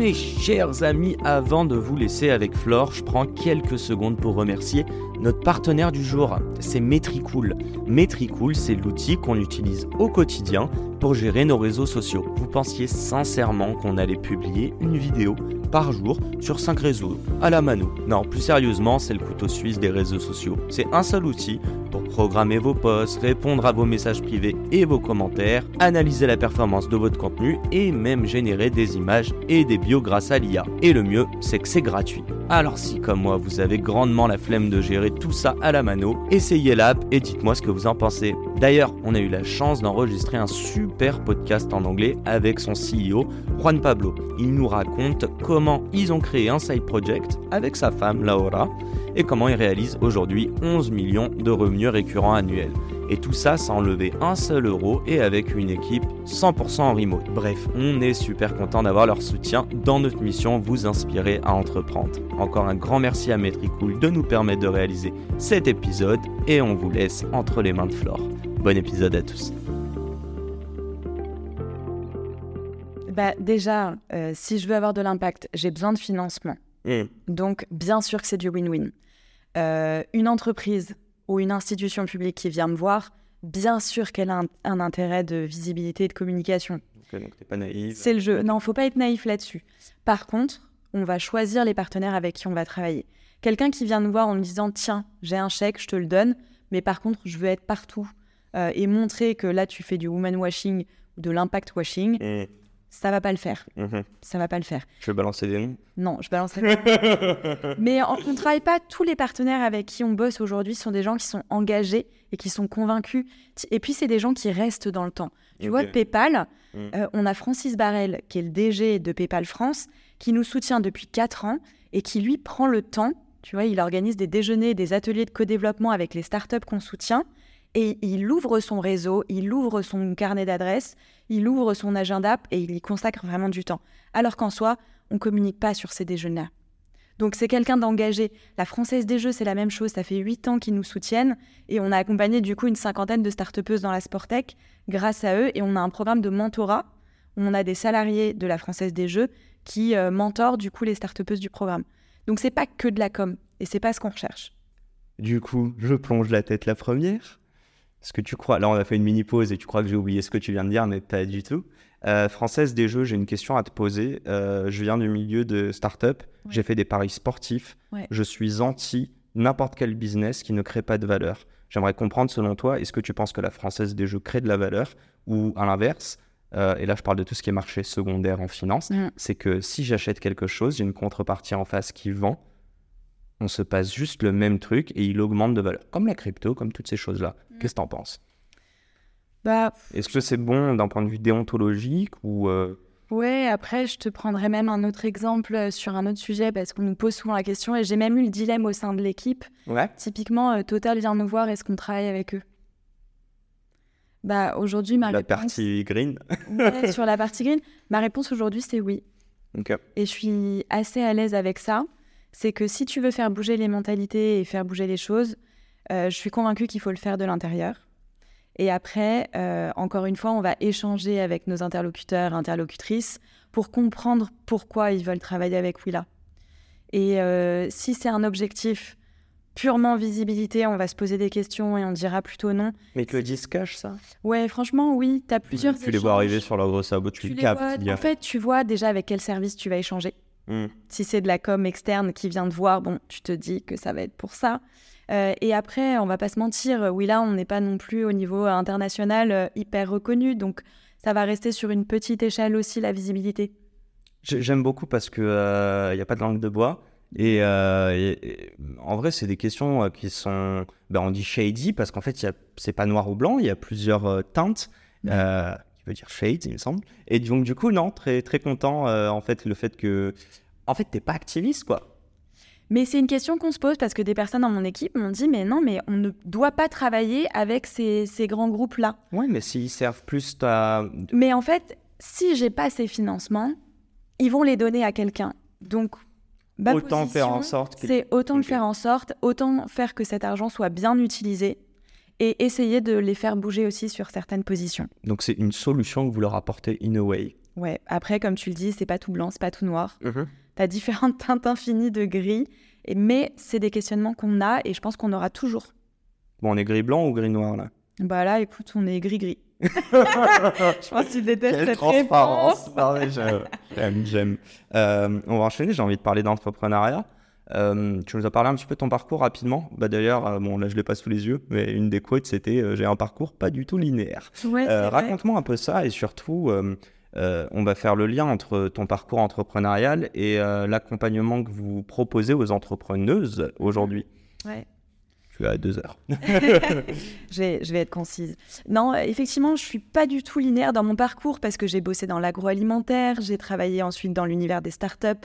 mes chers amis, avant de vous laisser avec Flore, je prends quelques secondes pour remercier notre partenaire du jour. C'est Metricool. Metricool, c'est l'outil qu'on utilise au quotidien pour gérer nos réseaux sociaux. Vous pensiez sincèrement qu'on allait publier une vidéo par jour sur 5 réseaux à la mano. Non, plus sérieusement, c'est le couteau suisse des réseaux sociaux. C'est un seul outil pour programmer vos posts, répondre à vos messages privés et vos commentaires, analyser la performance de votre contenu et même générer des images et des bios grâce à l'IA. Et le mieux, c'est que c'est gratuit. Alors si comme moi vous avez grandement la flemme de gérer tout ça à la mano, essayez l'app et dites-moi ce que vous en pensez. D'ailleurs, on a eu la chance d'enregistrer un super podcast en anglais avec son CEO, Juan Pablo. Il nous raconte comment ils ont créé un side project avec sa femme Laura et comment ils réalisent aujourd'hui 11 millions de revenus récurrents annuels. Et tout ça sans lever un seul euro et avec une équipe 100% en remote. Bref, on est super content d'avoir leur soutien dans notre mission vous inspirer à entreprendre. Encore un grand merci à Metricool de nous permettre de réaliser cet épisode et on vous laisse entre les mains de Flore. Bon épisode à tous. Bah déjà, euh, si je veux avoir de l'impact, j'ai besoin de financement. Mm. Donc, bien sûr que c'est du win-win. Euh, une entreprise ou une institution publique qui vient me voir, bien sûr qu'elle a un, intérêt de visibilité et de communication. donc t'es pas naïf. C'est le jeu. Non, faut pas être naïf là-dessus. Par contre, on va choisir les partenaires avec qui on va travailler. Quelqu'un qui vient nous voir en me disant tiens, j'ai un chèque, je te le donne, mais par contre, je veux être partout euh, et montrer que là, tu fais du woman washing ou de l'impact washing. Mm ça va pas le faire. Mhm. Ça va pas le faire. Je vais balancer des noms Non, je balancerai pas. Mais on ne travaille pas. Tous les partenaires avec qui on bosse aujourd'hui sont des gens qui sont engagés et qui sont convaincus. Et puis, c'est des gens qui restent dans le temps. Tu vois, PayPal, mm. euh, on a Francis Barrel, qui est le DG de PayPal France, qui nous soutient depuis 4 ans et qui, lui, prend le temps. Tu vois, il organise des déjeuners, des ateliers de co-développement avec les startups qu'on soutient et il ouvre son réseau, il ouvre son carnet d'adresses, il ouvre son agenda et il y consacre vraiment du temps. Alors qu'en soi, on communique pas sur ces déjeuners-là. Donc c'est quelqu'un d'engagé. La Française des Jeux, c'est la même chose. Ça fait huit ans qu'ils nous soutiennent et on a accompagné du coup une cinquantaine de start dans la Sportec grâce à eux et on a un programme de mentorat. on a des salariés de la Française des Jeux qui euh, mentorent du coup les start du programme. Donc c'est pas que de la com et c'est pas ce qu'on recherche. Du coup, je plonge la tête la première. Ce que tu crois, là on a fait une mini pause et tu crois que j'ai oublié ce que tu viens de dire, mais pas du tout. Euh, française des jeux, j'ai une question à te poser. Euh, je viens du milieu de start-up, j'ai fait des paris sportifs. Je suis anti n'importe quel business qui ne crée pas de valeur. J'aimerais comprendre selon toi, est-ce que tu penses que la française des jeux crée de la valeur ou à l'inverse euh, et là je parle de tout ce qui est marché secondaire en finance, mm. c'est que si j'achète quelque chose, j'ai une contrepartie en face qui vend, on se passe juste le même truc et il augmente de valeur. Comme la crypto, comme toutes ces choses-là. Mm. Qu'est-ce que tu en penses? Bah, Est-ce que c'est bon d'un point de vue déontologique ou euh... Ouais, après, je te prendrai même un autre exemple euh, sur un autre sujet parce qu'on nous pose souvent la question et j'ai même eu le dilemme au sein de l'équipe. Ouais. Typiquement, euh, Total vient nous voir, est-ce qu'on travaille avec eux? Bah aujourd'hui, ma la partie green. sur la partie green, ma réponse aujourd'hui c'est oui. Ok. Et je suis assez à l'aise avec ça c'est que si tu veux faire bouger les mentalités et faire bouger les choses, euh, je suis convaincue qu'il faut le faire de l'intérieur. Et après, euh, encore une fois, on va échanger avec nos interlocuteurs, interlocutrices, pour comprendre pourquoi ils veulent travailler avec Willa. Et euh, si c'est un objectif purement visibilité, on va se poser des questions et on dira plutôt non. Mais que le disent cache ça? Ouais, franchement, oui. Tu as plusieurs. Tu, les vois arriver sur leur gros sabot, tu, tu les captes. En fait, tu vois déjà avec quel service tu vas échanger. Mm. Si c'est de la com externe qui vient de voir, bon, tu te dis que ça va être pour ça. Euh, et après, on va pas se mentir, oui, là, on n'est pas non plus au niveau international euh, hyper reconnu. Donc, ça va rester sur une petite échelle aussi, la visibilité. J'aime beaucoup parce qu'il n'y euh, a pas de langue de bois. Et, en vrai, c'est des questions qui sont. Ben, on dit shady parce qu'en fait, c'est pas noir ou blanc, il y a plusieurs teintes dire shades, il me semble. Et donc, du coup, non, très, très content, en fait, le fait que. En fait, t'es pas activiste, quoi. Mais c'est une question qu'on se pose parce que des personnes dans mon équipe m'ont dit mais non, mais on ne doit pas travailler avec ces, ces grands groupes-là. Oui, mais s'ils servent plus ta... Mais en fait, si j'ai pas ces financements, ils vont les donner à quelqu'un. Donc, autant faire en sorte. C'est autant le faire en sorte, autant faire que cet argent soit bien utilisé et essayer de les faire bouger aussi sur certaines positions. Donc c'est une solution que vous leur apportez in a way. Ouais. Après, comme tu le dis, c'est pas tout blanc, c'est pas tout noir. Mm Tu as différentes teintes infinies de gris, et, mais c'est des questionnements qu'on a et je pense qu'on aura toujours. Bon, on est gris blanc ou gris noir là? Bah là, écoute, on est gris gris. je pense que tu détestes Quelle cette transparence. j'aime, j'aime. Euh, on va enchaîner, j'ai envie de parler d'entrepreneuriat. Euh, tu nous as parlé un petit peu de ton parcours rapidement. Bah, D'ailleurs, euh, bon, là je l'ai pas sous les yeux, mais une des quotes c'était J'ai un parcours pas du tout linéaire. Raconte-moi un peu ça et surtout, on va faire le lien entre ton parcours entrepreneurial et l'accompagnement que vous proposez aux entrepreneuses aujourd'hui. Ouais à deux heures. je, vais, je vais être concise. Non, effectivement, je suis pas du tout linéaire dans mon parcours parce que j'ai bossé dans l'agroalimentaire, j'ai travaillé ensuite dans l'univers des startups, euh,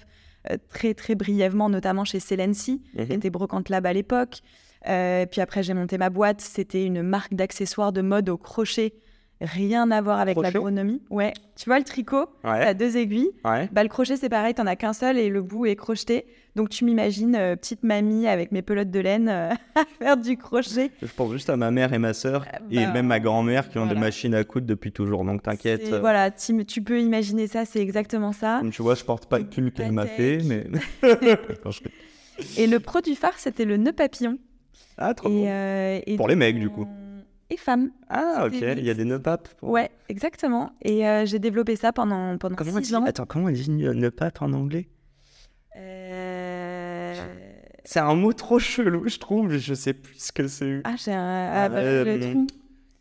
très très brièvement, notamment chez Celency, qui mhm. était Brocante Lab à l'époque. Euh, puis après, j'ai monté ma boîte. C'était une marque d'accessoires de mode au crochet rien à voir avec l'agronomie. Ouais, tu vois le tricot, ouais. tu as deux aiguilles. Bah, le crochet, c'est pareil, tu n'en as qu'un seul et le bout est crocheté. Donc tu m'imagines, euh, petite mamie avec mes pelotes de laine euh, à faire du crochet. Je pense juste à ma mère et ma sœur euh, et bah, même ma grand-mère qui ont des machines à coudre depuis toujours. Donc t'inquiète. Voilà, tu, tu, peux imaginer ça, c'est exactement ça. tu vois, je porte pas le pull qu'elle m'a fait, mais. et le produit phare, c'était le nœud papillon. Ah, trop et, bon. Pour les mecs, du coup et femmes. Ah, ok, il y a des nœuds papes. Ouais, exactement. Et euh, j'ai développé ça pendant, pendant comment six ans. Attends, comment on dit nœud pape en anglais? Euh... C'est un mot trop chelou, je trouve. Je sais plus ce que c'est. Ah, j'ai un. Ah, bah, euh,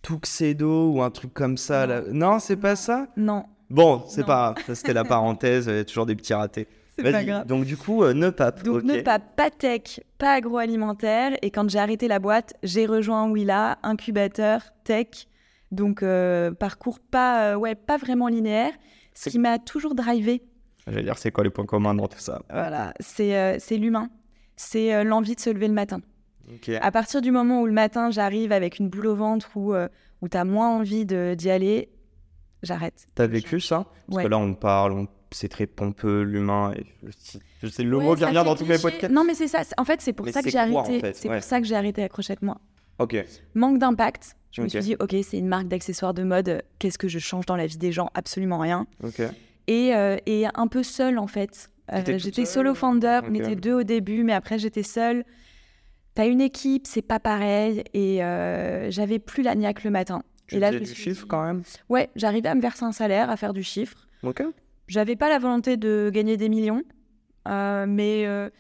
Tuxedo ou un truc comme ça. Non, là. non c'est pas ça? Non. Bon, c'est pas Ça, c'était la parenthèse. Il y a toujours des petits ratés. C'est pas grave. Donc, du coup, euh, pape. Donc, okay. pape, pas tech, pas agroalimentaire. Et quand j'ai arrêté la boîte, j'ai rejoint Willa, incubateur, tech. Donc, euh, parcours pas, euh, ouais, pas vraiment linéaire. Ce qui m'a toujours drivé. J'allais dire, c'est quoi les points communs dans tout ça? Voilà, c'est l'humain. C'est l'envie de se lever le matin. À partir du moment où le matin, j'arrive avec une boule au ventre ou où tu as moins envie d'y aller, j'arrête. T'as vécu ça? Parce que là, on parle, on c'est très pompeux, l'humain. Je sais le mot qui revient dans tous mes podcasts. Non, mais c'est ça. En fait, c'est pour, ça que j'ai arrêté. C'est pour ça que j'ai arrêté Accrochette-moi. Ok. Manque d'impact. Je me suis dit, ok, c'est une marque d'accessoires de mode. Qu'est-ce que je change dans la vie des gens? Absolument rien. Ok. Et, euh, et un peu seule, en fait. Euh, j'étais solo founder. On était deux au début, mais après, j'étais seule. T'as une équipe, c'est pas pareil. Et euh, j'avais plus la niaque le matin. Tu et là, du chiffre quand même? Ouais, j'arrivais à me verser un salaire, à faire du chiffre. Ok. J'avais pas la volonté de gagner des millions, euh, mais euh,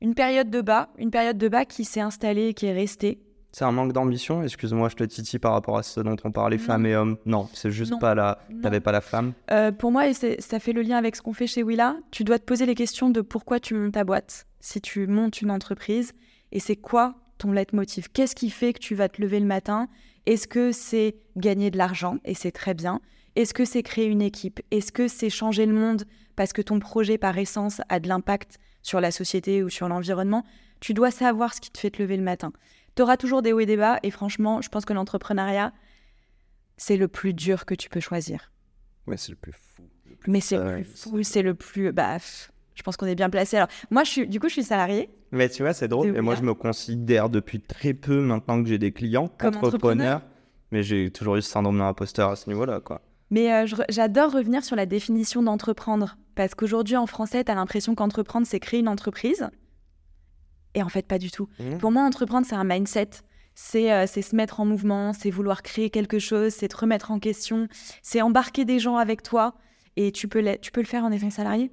une période de bas, une période de bas qui s'est installée, qui est restée. C'est un manque d'ambition. Excuse-moi, je te titille par rapport à ce dont on parlait, femmes et hommes. Non, c'est juste pas la. T'avais pas la femme. Euh, pour moi, et ça fait le lien avec ce qu'on fait chez Willa. Tu dois te poser les questions de pourquoi tu montes ta boîte, si tu montes une entreprise, et c'est quoi ton leitmotiv? Qu'est-ce qui fait que tu vas te lever le matin? Est-ce que c'est gagner de l'argent? Et c'est très bien. Est-ce que c'est créer une équipe? Est-ce que c'est changer le monde parce que ton projet, par essence, a de l'impact sur la société ou sur l'environnement? Tu dois savoir ce qui te fait te lever le matin. Tu auras toujours des hauts et des bas, et franchement, je pense que l'entrepreneuriat, c'est le plus dur que tu peux choisir. Ouais, c'est le plus fou. Mais c'est le plus fou, c'est le plus. Bah, je pense qu'on est bien placé. Alors, moi, je suis, du coup, je suis salarié. Mais tu vois, c'est drôle. Et moi, je me considère depuis très peu, maintenant que j'ai des clients, comme entrepreneur. Mais j'ai toujours eu ce syndrome d'imposteur à ce niveau-là, quoi. Mais euh, j'adore revenir sur la définition d'entreprendre. Parce qu'aujourd'hui, en français, tu as l'impression qu'entreprendre, c'est créer une entreprise. Et en fait, pas du tout. Mmh. Pour moi, entreprendre, c'est un mindset. Euh, c'est se mettre en mouvement, c'est vouloir créer quelque chose, c'est te remettre en question, c'est embarquer des gens avec toi. Et tu peux, tu peux le faire en étant salarié.